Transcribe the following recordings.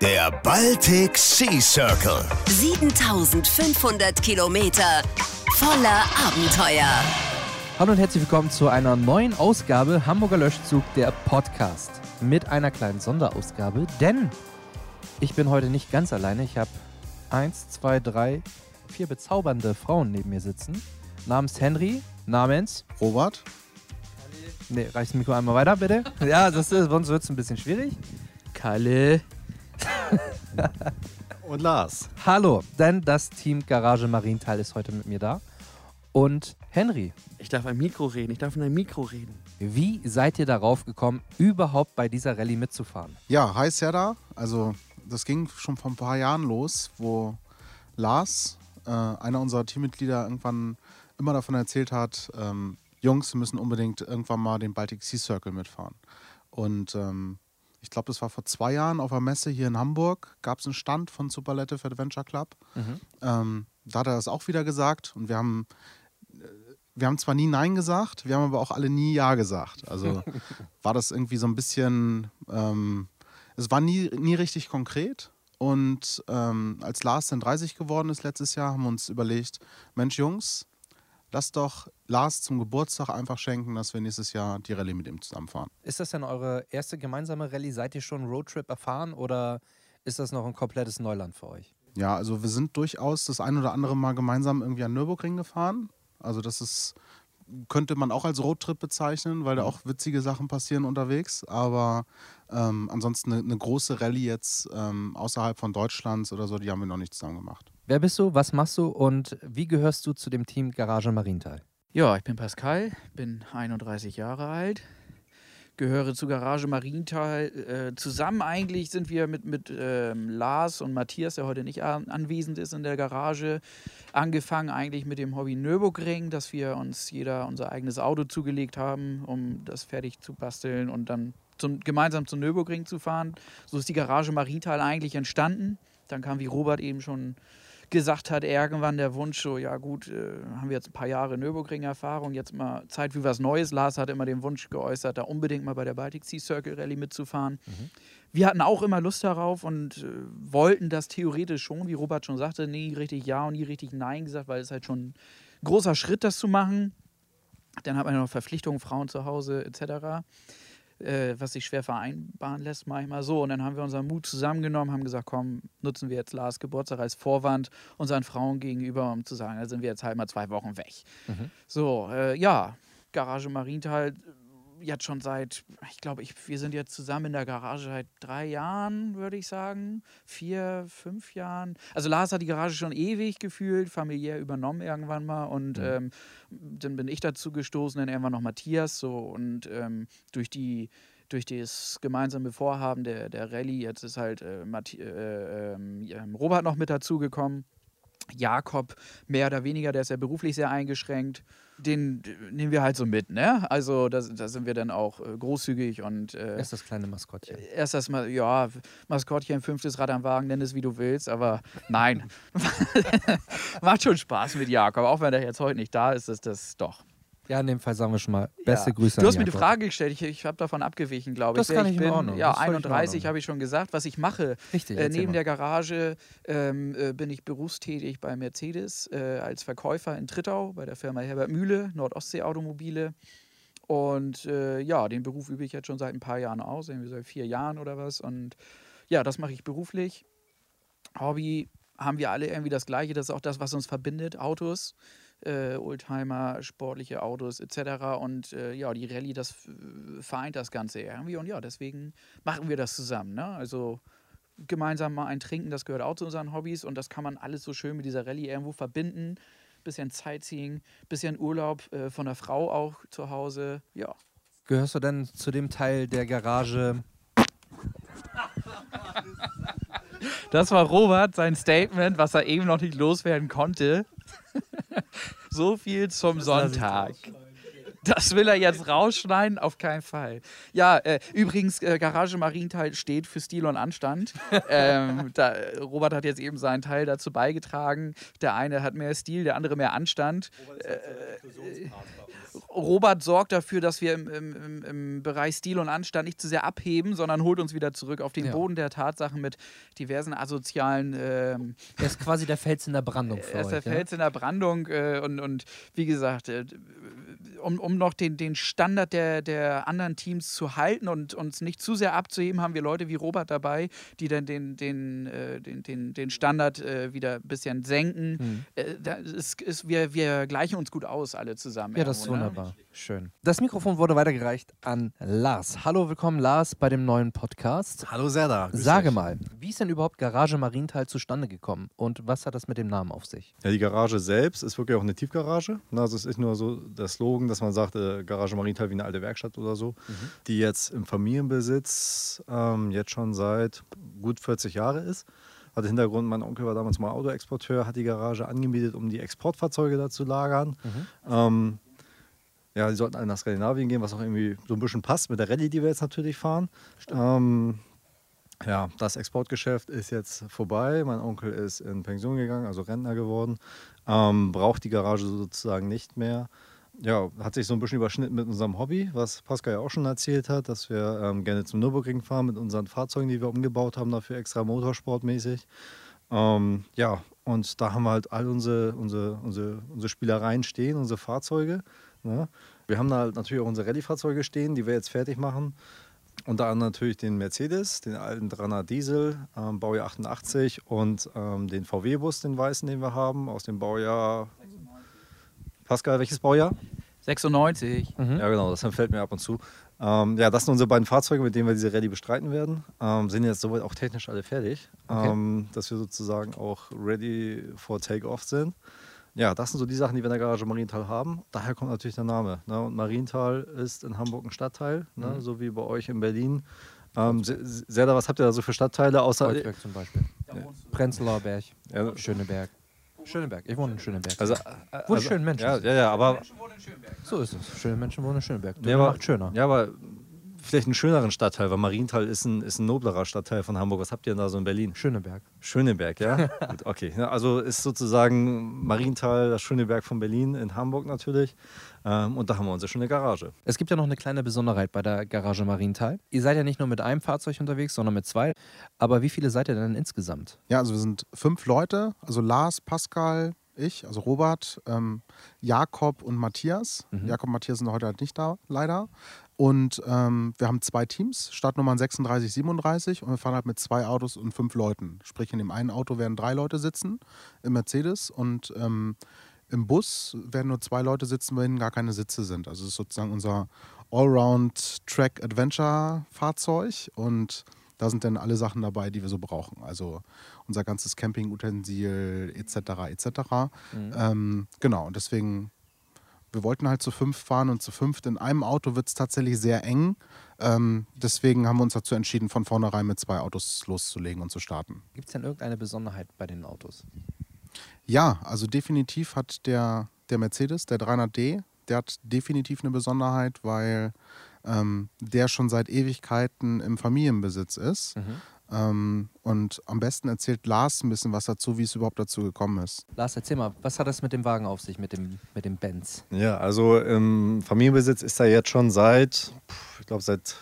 Der Baltic Sea Circle. 7500 Kilometer voller Abenteuer. Hallo und herzlich willkommen zu einer neuen Ausgabe Hamburger Löschzug, der Podcast. Mit einer kleinen Sonderausgabe, denn ich bin heute nicht ganz alleine. Ich habe eins, zwei, drei, vier bezaubernde Frauen neben mir sitzen. Namens Henry, namens Robert? Ne, reicht das Mikro einmal weiter, bitte? Ja, das ist, sonst wird es ein bisschen schwierig. Kalle. Und Lars. Hallo, denn das Team Garage Marienthal ist heute mit mir da. Und Henry, Ich darf ein Mikro reden, ich darf in ein Mikro reden. wie seid ihr darauf gekommen, überhaupt bei dieser Rallye mitzufahren? Ja, hi Serda. Also, das ging schon vor ein paar Jahren los, wo Lars, äh, einer unserer Teammitglieder, irgendwann immer davon erzählt hat, ähm, Jungs, wir müssen unbedingt irgendwann mal den Baltic Sea Circle mitfahren. Und ähm, ich glaube, das war vor zwei Jahren auf einer Messe hier in Hamburg, gab es einen Stand von Superlative Adventure Club. Ähm, da hat er das auch wieder gesagt und wir haben, äh, wir haben zwar nie Nein gesagt, wir haben aber auch alle nie Ja gesagt. Also war das irgendwie so ein bisschen, ähm, es war nie, nie richtig konkret. Und ähm, als Lars dann 30 geworden ist letztes Jahr, haben wir uns überlegt, Mensch Jungs, lass doch Lars zum Geburtstag einfach schenken, dass wir nächstes Jahr die Rallye mit ihm zusammenfahren. Ist das denn eure erste gemeinsame Rallye? Seid ihr schon Roadtrip erfahren oder ist das noch ein komplettes Neuland für euch? Ja, also wir sind durchaus das ein oder andere Mal gemeinsam irgendwie an Nürburgring gefahren. Also das ist, könnte man auch als Roadtrip bezeichnen, weil da auch witzige Sachen passieren unterwegs. Aber ähm, ansonsten eine, eine große Rallye jetzt ähm, außerhalb von Deutschlands oder so, die haben wir noch nicht zusammen gemacht. Wer bist du? Was machst du? Und wie gehörst du zu dem Team Garage Marienthal? Ja, ich bin Pascal, bin 31 Jahre alt, gehöre zu Garage Marienthal. Äh, zusammen eigentlich sind wir mit, mit ähm, Lars und Matthias, der heute nicht an, anwesend ist in der Garage, angefangen eigentlich mit dem Hobby Nürburgring, dass wir uns jeder unser eigenes Auto zugelegt haben, um das fertig zu basteln und dann zum, gemeinsam zum Nürburgring zu fahren. So ist die Garage Marienthal eigentlich entstanden. Dann kam, wie Robert eben schon gesagt hat, irgendwann der Wunsch, so, ja gut, äh, haben wir jetzt ein paar Jahre Nürburgring-Erfahrung, jetzt mal Zeit für was Neues. Lars hat immer den Wunsch geäußert, da unbedingt mal bei der Baltic Sea Circle Rally mitzufahren. Wir hatten auch immer Lust darauf und äh, wollten das theoretisch schon, wie Robert schon sagte, nie richtig Ja und nie richtig Nein gesagt, weil es halt schon ein großer Schritt, das zu machen. Dann hat man ja noch Verpflichtungen, Frauen zu Hause etc äh, was sich schwer vereinbaren lässt manchmal so. Und dann haben wir unseren Mut zusammengenommen, haben gesagt, komm, nutzen wir jetzt Lars Geburtstag als Vorwand unseren Frauen gegenüber, um zu sagen, da sind wir jetzt halt mal zwei Wochen weg. So, äh, ja, Garage Marienthal jetzt schon seit, ich glaube, ich, wir sind jetzt zusammen in der Garage seit drei Jahren, würde ich sagen. Vier, fünf Jahren. Also Lars hat die Garage schon ewig gefühlt, familiär übernommen irgendwann mal. Und ähm, dann bin ich dazu gestoßen, dann irgendwann noch Matthias. So, und ähm, durch die durch das gemeinsame Vorhaben der, der Rallye, jetzt ist halt äh, Mathi äh, ähm, Robert noch mit dazugekommen. Jakob, mehr oder weniger, der ist ja beruflich sehr eingeschränkt. Den äh, nehmen wir halt so mit, ne? Also da, da sind wir dann auch äh, großzügig und äh, Er ist das kleine Maskottchen. erst das mal, ja, Maskottchen, fünftes Rad am Wagen, nenn es wie du willst, aber nein. Macht schon Spaß mit Jakob, auch wenn er jetzt heute nicht da ist, ist das doch. Ja, in dem Fall sagen wir schon mal beste Ja. Grüße Du hast mir die. Frage gestellt, ich, ich habe davon abgewichen, glaube ich. Das kann ich ich in bin, Ordnung. Ja, Das ist völlig in 31 Ordnung. habe ich schon gesagt, was ich mache. Richtig, Äh, neben mal. der Garage ähm, äh, bin ich berufstätig bei Mercedes äh, als Verkäufer in Trittau bei der Firma Herbert Mühle, Nordostsee Automobile. Und äh, ja, den Beruf übe ich jetzt schon seit ein paar Jahren aus, irgendwie seit vier Jahren oder was. Und ja, das mache ich beruflich. Hobby haben wir alle irgendwie das Gleiche, das ist auch das, was uns verbindet, Autos, äh, Oldtimer, sportliche Autos etc. Und äh, ja, die Rallye, das vereint das Ganze irgendwie. Und ja, deswegen machen wir das zusammen. Ne? Also gemeinsam mal ein Trinken, das gehört auch zu unseren Hobbys und das kann man alles so schön mit dieser Rallye irgendwo verbinden. Bisschen Sightseeing, bisschen Urlaub äh, von der Frau auch zu Hause. Ja, Gehörst du denn zu dem Teil der Garage? Das war Robert, sein Statement, was er eben noch nicht loswerden konnte. So viel zum Sonntag. Das will er jetzt rausschneiden? Auf keinen Fall. Ja, äh, übrigens, äh, Garage Marienthal steht für Stil und Anstand. ähm, da, Robert hat jetzt eben seinen Teil dazu beigetragen. Der eine hat mehr Stil, der andere mehr Anstand. Äh, Robert sorgt dafür, dass wir im, im, im, Bereich Stil und Anstand nicht zu sehr abheben, sondern holt uns wieder zurück auf den Ja. Boden der Tatsachen mit diversen asozialen. Ähm, Er ist quasi der Fels in der Brandung für er ist euch. der ja? Fels in der Brandung äh, und, und wie gesagt, äh, um, um noch den, den Standard der, der anderen Teams zu halten und uns nicht zu sehr abzuheben, haben wir Leute wie Robert dabei, die dann den, den, äh, den, den, den Standard äh, wieder ein bisschen senken. Mhm. Äh, ist, ist, wir, wir gleichen uns gut aus, alle zusammen. Ja, das ist ne? wunderbar. Schön. Das Mikrofon wurde weitergereicht an Lars. Hallo, willkommen Lars bei dem neuen Podcast. Hallo Serda. Sage dich. mal, wie ist denn überhaupt Garage Marienthal zustande gekommen und was hat das mit dem Namen auf sich? Ja, die Garage selbst ist wirklich auch eine Tiefgarage. Also es ist nicht nur so der Slogan, dass man sagt, äh, Garage Marienthal wie eine alte Werkstatt oder so, die jetzt im Familienbesitz ähm, jetzt schon seit gut 40 Jahren ist. Hat Hintergrund, mein Onkel war damals mal Autoexporteur, hat die Garage angemietet, um die Exportfahrzeuge da zu lagern. Ähm, ja, die sollten alle nach Skandinavien gehen, was auch irgendwie so ein bisschen passt mit der Rallye, die wir jetzt natürlich fahren. Ähm, ja, das Exportgeschäft ist jetzt vorbei. Mein Onkel ist in Pension gegangen, also Rentner geworden. Ähm, braucht die Garage sozusagen nicht mehr. Ja, hat sich so ein bisschen überschnitten mit unserem Hobby, was Pascal ja auch schon erzählt hat, dass wir ähm, gerne zum Nürburgring fahren mit unseren Fahrzeugen, die wir umgebaut haben, dafür extra motorsportmäßig. Ähm, ja, und da haben wir halt all unsere, unsere, unsere, unsere Spielereien stehen, unsere Fahrzeuge. Ne? Wir haben da halt natürlich auch unsere Rallye-Fahrzeuge stehen, die wir jetzt fertig machen. Unter anderem natürlich den Mercedes, den alten 300 Diesel, ähm, Baujahr 88 und ähm, den VW-Bus, den weißen, den wir haben, aus dem Baujahr. Pascal, welches Baujahr? 96. Ja, genau, das fällt mir ab und zu. Ähm, ja, das sind unsere beiden Fahrzeuge, mit denen wir diese Rallye bestreiten werden. Ähm, sind jetzt soweit auch technisch alle fertig, Okay. ähm, dass wir sozusagen auch ready for Take-Off sind. Ja, das sind so die Sachen, die wir in der Garage Marienthal haben. Daher kommt natürlich der Name. Ne? Und Marienthal ist in Hamburg ein Stadtteil, ne? so wie bei euch in Berlin. Ähm, Se- Se- Serda, was habt ihr da so für Stadtteile außer. Kreuzberg zum Beispiel. Prenzlauer Berg, Ja, Schöneberg. Schöneberg, ich wohne in Schöneberg. also, äh, also, schönen Menschen Ja, ja, ja, aber So ist es. Schöne Menschen wohnen in Schöneberg. Ja, Ja, aber- macht schöner. Ja, aber vielleicht einen schöneren Stadtteil, weil Marienthal ist ein, ist ein noblerer Stadtteil von Hamburg. Was habt ihr denn da so in Berlin? Schöneberg. Schöneberg, ja? Gut, okay. Also ist sozusagen Marienthal das Schöneberg von Berlin in Hamburg natürlich. Ähm, und da haben wir unsere schöne Garage. Es gibt ja noch eine kleine Besonderheit bei der Garage Marienthal. Ihr seid ja nicht nur mit einem Fahrzeug unterwegs, sondern mit zwei. Aber wie viele seid ihr denn insgesamt? Ja, also wir sind fünf Leute, also Lars, Pascal, ich, also Robert, ähm, Jakob und Matthias. Jakob und Matthias sind heute halt nicht da, leider. Und ähm, wir haben zwei Teams, Startnummern 36, 37 und wir fahren halt mit zwei Autos und fünf Leuten. Sprich, in dem einen Auto werden drei Leute sitzen, im Mercedes und ähm, im Bus werden nur zwei Leute sitzen, weil hinten gar keine Sitze sind. Also es ist sozusagen unser Allround-Track-Adventure-Fahrzeug und da sind dann alle Sachen dabei, die wir so brauchen. Also unser ganzes Campingutensil etc. etc. Ähm, genau, und deswegen, wir wollten halt zu fünf fahren und zu fünft in einem Auto wird es tatsächlich sehr eng. Ähm, deswegen haben wir uns dazu entschieden, von vornherein mit zwei Autos loszulegen und zu starten. Gibt es denn irgendeine Besonderheit bei den Autos? Ja, also definitiv hat der, der Mercedes, der 300D, der hat definitiv eine Besonderheit, weil ähm, der schon seit Ewigkeiten im Familienbesitz ist. Ähm, und am besten erzählt Lars ein bisschen was dazu, wie es überhaupt dazu gekommen ist. Lars, erzähl mal, was hat das mit dem Wagen auf sich, mit dem, mit dem Benz? Ja, also im Familienbesitz ist er jetzt schon seit, ich glaube seit,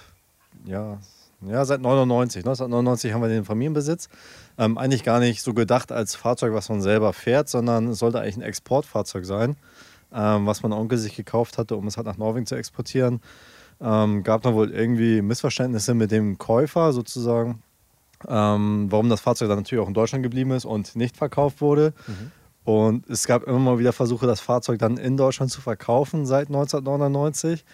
ja, ja, seit 99. 1999 haben wir den Familienbesitz. Ähm, eigentlich gar nicht so gedacht als Fahrzeug, was man selber fährt, sondern es sollte eigentlich ein Exportfahrzeug sein, ähm, was mein Onkel sich gekauft hatte, um es halt nach Norwegen zu exportieren. Ähm, gab dann wohl irgendwie Missverständnisse mit dem Käufer sozusagen, ähm, warum das Fahrzeug dann natürlich auch in Deutschland geblieben ist und nicht verkauft wurde. Und es gab immer mal wieder Versuche, das Fahrzeug dann in Deutschland zu verkaufen seit 1999.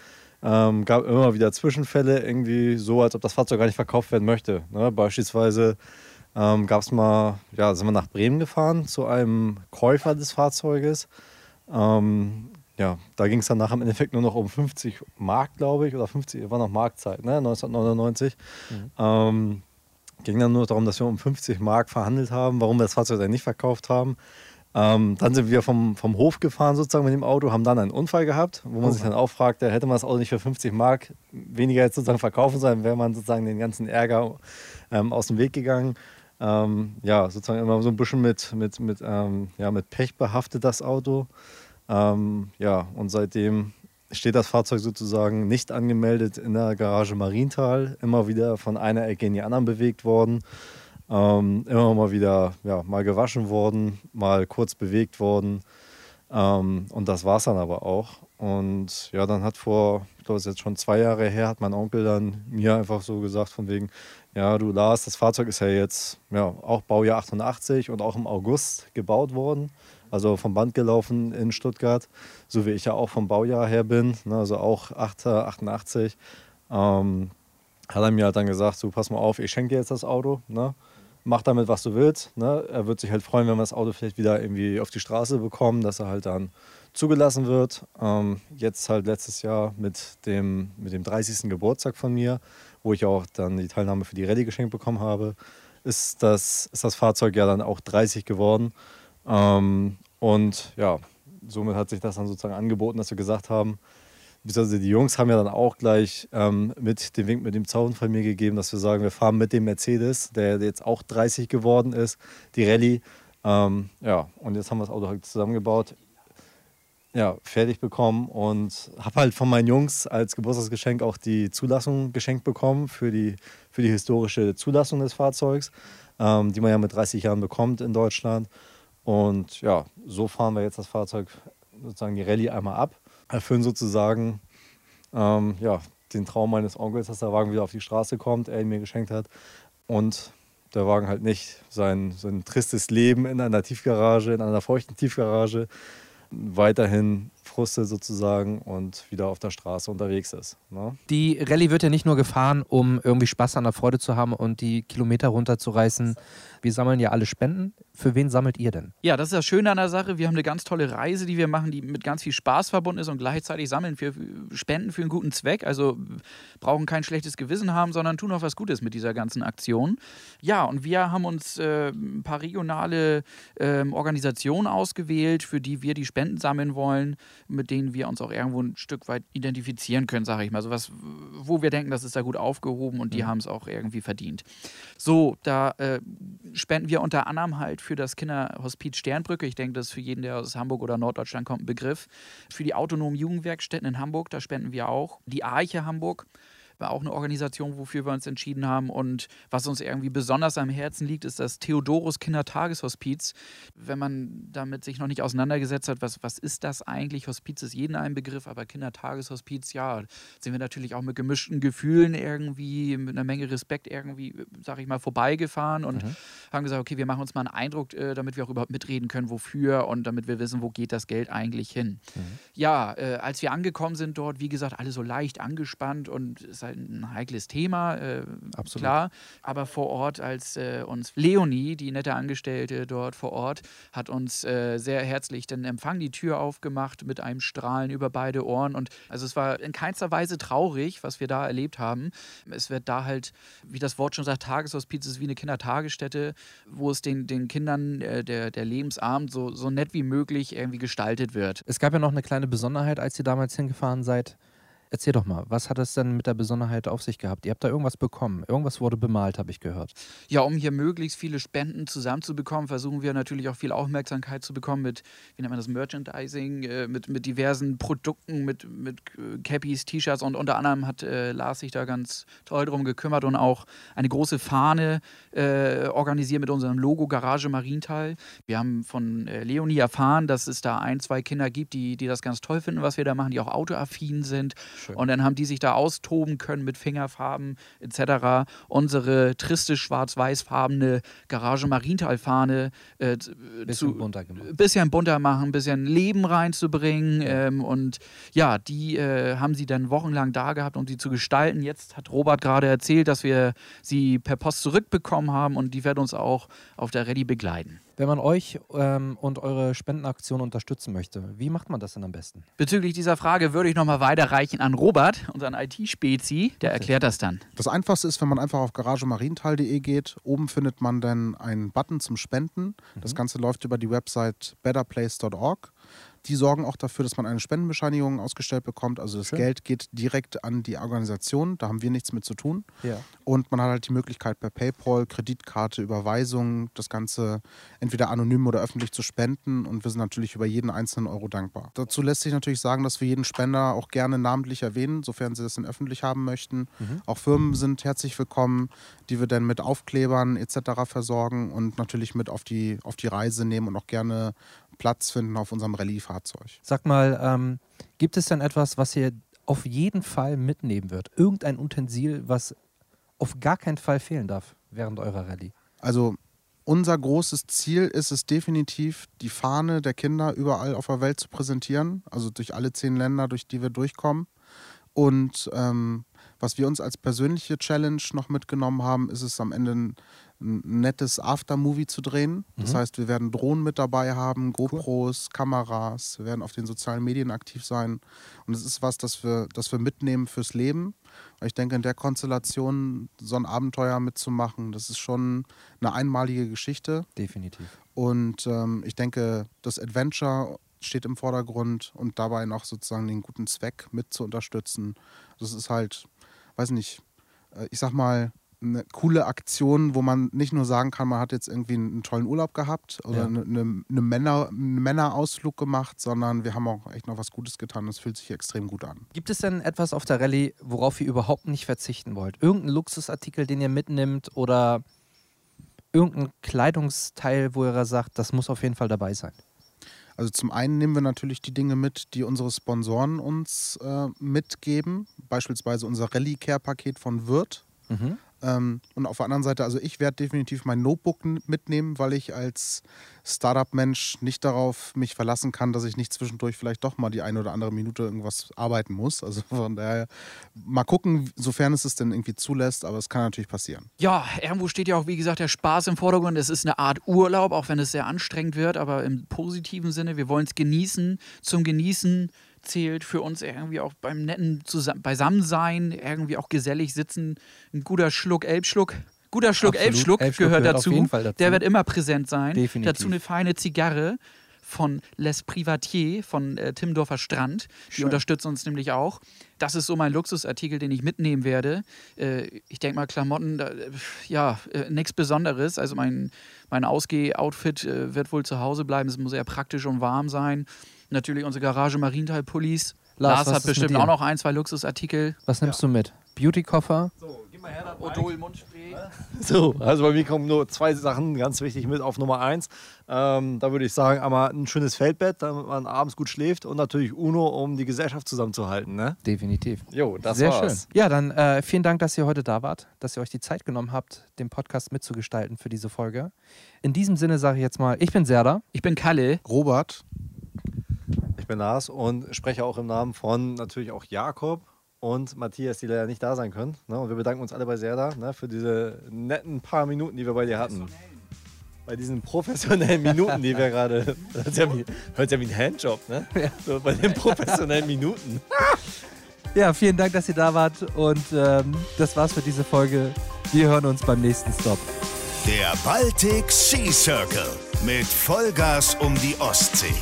Ähm, gab immer wieder Zwischenfälle, irgendwie so, als ob das Fahrzeug gar nicht verkauft werden möchte. Ne? Beispielsweise ähm, gab es mal, ja, sind wir nach Bremen gefahren zu einem Käufer des Fahrzeuges. Ähm, ja, da ging es dann nachher im Endeffekt nur noch um 50 Mark, glaube ich, oder 50, war noch Marktzeit, ne? 1999. Ähm, ging dann nur darum, dass wir um 50 Mark verhandelt haben, warum wir das Fahrzeug dann nicht verkauft haben. Ähm, dann sind wir vom, vom Hof gefahren sozusagen mit dem Auto, haben dann einen Unfall gehabt, wo man sich dann auch fragte, hätte man das Auto nicht für 50 Mark weniger jetzt sozusagen verkaufen sollen, wäre man sozusagen den ganzen Ärger ähm, aus dem Weg gegangen. Ähm, ja, sozusagen immer so ein bisschen mit, mit, mit, ähm, ja, mit Pech behaftet das Auto. Ähm, ja, und seitdem steht das Fahrzeug sozusagen nicht angemeldet in der Garage Marienthal, immer wieder von einer Ecke in die anderen bewegt worden. Ähm, immer mal wieder ja, mal gewaschen worden, mal kurz bewegt worden. Ähm, und das war es dann aber auch. Und ja, dann hat vor, ich glaube, es ist jetzt schon zwei Jahre her, hat mein Onkel dann mir einfach so gesagt, von wegen, ja, du Lars, das Fahrzeug ist ja jetzt ja, auch Baujahr 88 und auch im August gebaut worden. Also vom Band gelaufen in Stuttgart, so wie ich ja auch vom Baujahr her bin, ne, also auch 8, 88. Ähm, hat er mir halt dann gesagt, so pass mal auf, ich schenke dir jetzt das Auto, ne? mach damit, was du willst. Ne? Er wird sich halt freuen, wenn wir das Auto vielleicht wieder irgendwie auf die Straße bekommen, dass er halt dann zugelassen wird. Ähm, jetzt halt letztes Jahr mit dem, mit dem 30. Geburtstag von mir, wo ich auch dann die Teilnahme für die Rallye geschenkt bekommen habe, ist das, ist das Fahrzeug ja dann auch 30 geworden. Ähm, und ja, somit hat sich das dann sozusagen angeboten, dass wir gesagt haben, beziehungsweise die Jungs haben ja dann auch gleich ähm, mit dem Wink mit dem Zaun von mir gegeben, dass wir sagen, wir fahren mit dem Mercedes, der jetzt auch 30 geworden ist, die Rallye. Ähm, ja, und jetzt haben wir das Auto halt zusammengebaut, ja, fertig bekommen und habe halt von meinen Jungs als Geburtstagsgeschenk auch die Zulassung geschenkt bekommen für die, für die historische Zulassung des Fahrzeugs, ähm, die man ja mit 30 Jahren bekommt in Deutschland. Und ja, so fahren wir jetzt das Fahrzeug, sozusagen die Rallye einmal ab erfüllen sozusagen ähm, ja, den Traum meines Onkels, dass der Wagen wieder auf die Straße kommt, er ihn mir geschenkt hat. Und der Wagen halt nicht sein, sein tristes Leben in einer Tiefgarage, in einer feuchten Tiefgarage weiterhin frustet sozusagen und wieder auf der Straße unterwegs ist. Ne? Die Rallye wird ja nicht nur gefahren, um irgendwie Spaß an der Freude zu haben und die Kilometer runterzureißen. Wir sammeln ja alle Spenden. Für wen sammelt ihr denn? Ja, das ist das Schöne an der Sache. Wir haben eine ganz tolle Reise, die wir machen, die mit ganz viel Spaß verbunden ist und gleichzeitig sammeln wir Spenden für einen guten Zweck. Also brauchen kein schlechtes Gewissen haben, sondern tun auch was Gutes mit dieser ganzen Aktion. Ja, und wir haben uns äh, ein paar regionale äh, Organisationen ausgewählt, für die wir die Spenden sammeln wollen mit denen wir uns auch irgendwo ein Stück weit identifizieren können, sage ich mal. So was, wo wir denken, das ist da gut aufgehoben und die mhm. haben es auch irgendwie verdient. So, da äh, spenden wir unter anderem halt für das Kinderhospiz Sternbrücke. Ich denke, das ist für jeden, der aus Hamburg oder Norddeutschland kommt, ein Begriff. Für die autonomen Jugendwerkstätten in Hamburg, da spenden wir auch. Die Arche Hamburg war auch eine Organisation, wofür wir uns entschieden haben. Und was uns irgendwie besonders am Herzen liegt, ist das Theodorus Kindertageshospiz. Wenn man damit sich noch nicht auseinandergesetzt hat, was, was ist das eigentlich? Hospiz ist jeden ein Begriff, aber Kindertageshospiz, ja, sind wir natürlich auch mit gemischten Gefühlen irgendwie, mit einer Menge Respekt irgendwie, sag ich mal, vorbeigefahren und mhm. haben gesagt, okay, wir machen uns mal einen Eindruck, äh, damit wir auch überhaupt mitreden können, wofür und damit wir wissen, wo geht das Geld eigentlich hin. Mhm. Ja, äh, als wir angekommen sind dort, wie gesagt, alle so leicht angespannt und es ist halt ein heikles Thema, äh, Absolut. klar. Aber vor Ort, als äh, uns Leonie, die nette Angestellte dort vor Ort, hat uns äh, sehr herzlich den Empfang, die Tür aufgemacht mit einem Strahlen über beide Ohren. Und also es war in keinster Weise traurig, was wir da erlebt haben. Es wird da halt, wie das Wort schon sagt, Tageshospiz ist wie eine Kindertagesstätte, wo es den, den Kindern äh, der, der Lebensabend so, so nett wie möglich irgendwie gestaltet wird. Es gab ja noch eine kleine Besonderheit, als ihr damals hingefahren seid. Erzähl doch mal, was hat es denn mit der Besonderheit auf sich gehabt? Ihr habt da irgendwas bekommen. Irgendwas wurde bemalt, habe ich gehört. Ja, um hier möglichst viele Spenden zusammenzubekommen, versuchen wir natürlich auch viel Aufmerksamkeit zu bekommen mit, wie nennt man das, Merchandising, äh, mit, mit diversen Produkten, mit, mit äh, Cappies, T-Shirts und unter anderem hat äh, Lars sich da ganz toll drum gekümmert und auch eine große Fahne äh, organisiert mit unserem Logo Garage Marienthal. Wir haben von äh, Leonie erfahren, dass es da ein, zwei Kinder gibt, die, die das ganz toll finden, was wir da machen, die auch autoaffin sind. Schön. Und dann haben die sich da austoben können mit Fingerfarben etc. Unsere triste schwarz-weiß-farbene Garage Marienthal-Fahne äh, bisschen zu, bunter gemacht. bisschen bunter machen, ein bisschen Leben reinzubringen. Ja. Ähm, und ja, die äh, haben sie dann wochenlang da gehabt, um sie zu gestalten. Jetzt hat Robert gerade erzählt, dass wir sie per Post zurückbekommen haben und die wird uns auch auf der Ready begleiten. Wenn man euch ähm, und eure Spendenaktion unterstützen möchte, wie macht man das denn am besten? Bezüglich dieser Frage würde ich nochmal weiterreichen an Robert, unseren IT-Spezi, der okay. erklärt das dann. Das Einfachste ist, wenn man einfach auf garagemariental.de geht. Oben findet man dann einen Button zum Spenden. Mhm. Das Ganze läuft über die Website betterplace.org. die sorgen auch dafür, dass man eine Spendenbescheinigung ausgestellt bekommt. Also das Schön. Geld geht direkt an die Organisation, da haben wir nichts mit zu tun. Ja. Und man hat halt die Möglichkeit per PayPal, Kreditkarte, Überweisung, das Ganze entweder anonym oder öffentlich zu spenden. Und wir sind natürlich über jeden einzelnen Euro dankbar. Dazu lässt sich natürlich sagen, dass wir jeden Spender auch gerne namentlich erwähnen, sofern sie das denn öffentlich haben möchten. Auch Firmen sind herzlich willkommen, die wir dann mit Aufklebern etc. versorgen und natürlich mit auf die, auf die Reise nehmen und auch gerne Platz finden auf unserem Rallye-Fahrzeug. Sag mal, ähm, gibt es denn etwas, was ihr auf jeden Fall mitnehmen wird? Irgendein Utensil, was auf gar keinen Fall fehlen darf während eurer Rallye? Also unser großes Ziel ist es definitiv, die Fahne der Kinder überall auf der Welt zu präsentieren, also durch alle zehn Länder, durch die wir durchkommen. Und ähm, was wir uns als persönliche Challenge noch mitgenommen haben, ist es am Ende ein, ein nettes Aftermovie zu drehen. Das heißt, wir werden Drohnen mit dabei haben, GoPros, Kameras, wir werden auf den sozialen Medien aktiv sein. Und es ist was, das wir, das wir mitnehmen fürs Leben. Weil ich denke, in der Konstellation so ein Abenteuer mitzumachen, das ist schon eine einmalige Geschichte. Definitiv. Und ähm, ich denke, das Adventure steht im Vordergrund und dabei noch sozusagen den guten Zweck mit zu unterstützen. Das ist halt, weiß nicht, äh, ich sag mal, eine coole Aktion, wo man nicht nur sagen kann, man hat jetzt irgendwie einen tollen Urlaub gehabt oder Ja. eine, eine, eine Männer, einen Männerausflug gemacht, sondern wir haben auch echt noch was Gutes getan. Das fühlt sich extrem gut an. Gibt es denn etwas auf der Rallye, worauf ihr überhaupt nicht verzichten wollt? Irgendein Luxusartikel, den ihr mitnimmt oder irgendein Kleidungsteil, wo ihr sagt, das muss auf jeden Fall dabei sein? Also zum einen nehmen wir natürlich die Dinge mit, die unsere Sponsoren uns äh, mitgeben, beispielsweise unser Rallye Care Paket von Wirt. Mhm. Ähm, und auf der anderen Seite, also ich werde definitiv mein Notebook mitnehmen, weil ich als Startup-Mensch nicht darauf mich verlassen kann, dass ich nicht zwischendurch vielleicht doch mal die eine oder andere Minute irgendwas arbeiten muss. Also von daher mal gucken, sofern es es denn irgendwie zulässt, aber es kann natürlich passieren. Ja, irgendwo steht ja auch, wie gesagt, der Spaß im Vordergrund. Es ist eine Art Urlaub, auch wenn es sehr anstrengend wird, aber im positiven Sinne. Wir wollen es genießen. Zum Genießen zählt für uns irgendwie auch beim netten Zusa Beisammensein, irgendwie auch gesellig sitzen. Ein guter Schluck Elbschluck. Guter Schluck Absolut. Elbschluck, Elbschluck gehört gehört dazu. dazu. Der wird immer präsent sein. Definitiv. Dazu eine feine Zigarre von Les Privatiers von äh, Timmendorfer Strand. Die unterstützen uns nämlich auch. Das ist so mein Luxusartikel, den ich mitnehmen werde. Äh, ich denke mal, Klamotten, da, äh, ja, äh, nichts Besonderes. Also mein, mein Ausgeh-Outfit äh, wird wohl zu Hause bleiben. Es muss eher praktisch und warm sein. Natürlich unsere Garage Marienthal-Pullis. Lars, Lars, was hat bestimmt auch noch ein, zwei Luxusartikel. Was nimmst du mit? Beauty-Koffer? Odol Mundspray. So, also bei mir kommen nur zwei Sachen ganz wichtig mit auf Nummer eins. Ähm, da würde ich sagen, einmal ein schönes Feldbett, damit man abends gut schläft und natürlich Uno, um die Gesellschaft zusammenzuhalten. Ne? Definitiv. Jo, das Sehr war's. schön. Ja, dann äh, vielen Dank, dass ihr heute da wart, dass ihr euch die Zeit genommen habt, den Podcast mitzugestalten für diese Folge. In diesem Sinne sage ich jetzt mal, ich bin Serda. Ich bin Kalle. Robert, Ich bin Lars und spreche auch im Namen von natürlich auch Jakob und Matthias, die leider nicht da sein können. Ne? Und wir bedanken uns alle bei Serda ne, für diese netten paar Minuten, die wir bei dir hatten. Bei diesen professionellen Minuten, die wir gerade. Hört ja wie, hört ja wie ein Handjob, ne? So, bei den professionellen Minuten. Ja, vielen Dank, dass ihr da wart und ähm, das war's für diese Folge. Wir hören uns beim nächsten Stop. Der Baltic Sea Circle mit Vollgas um die Ostsee.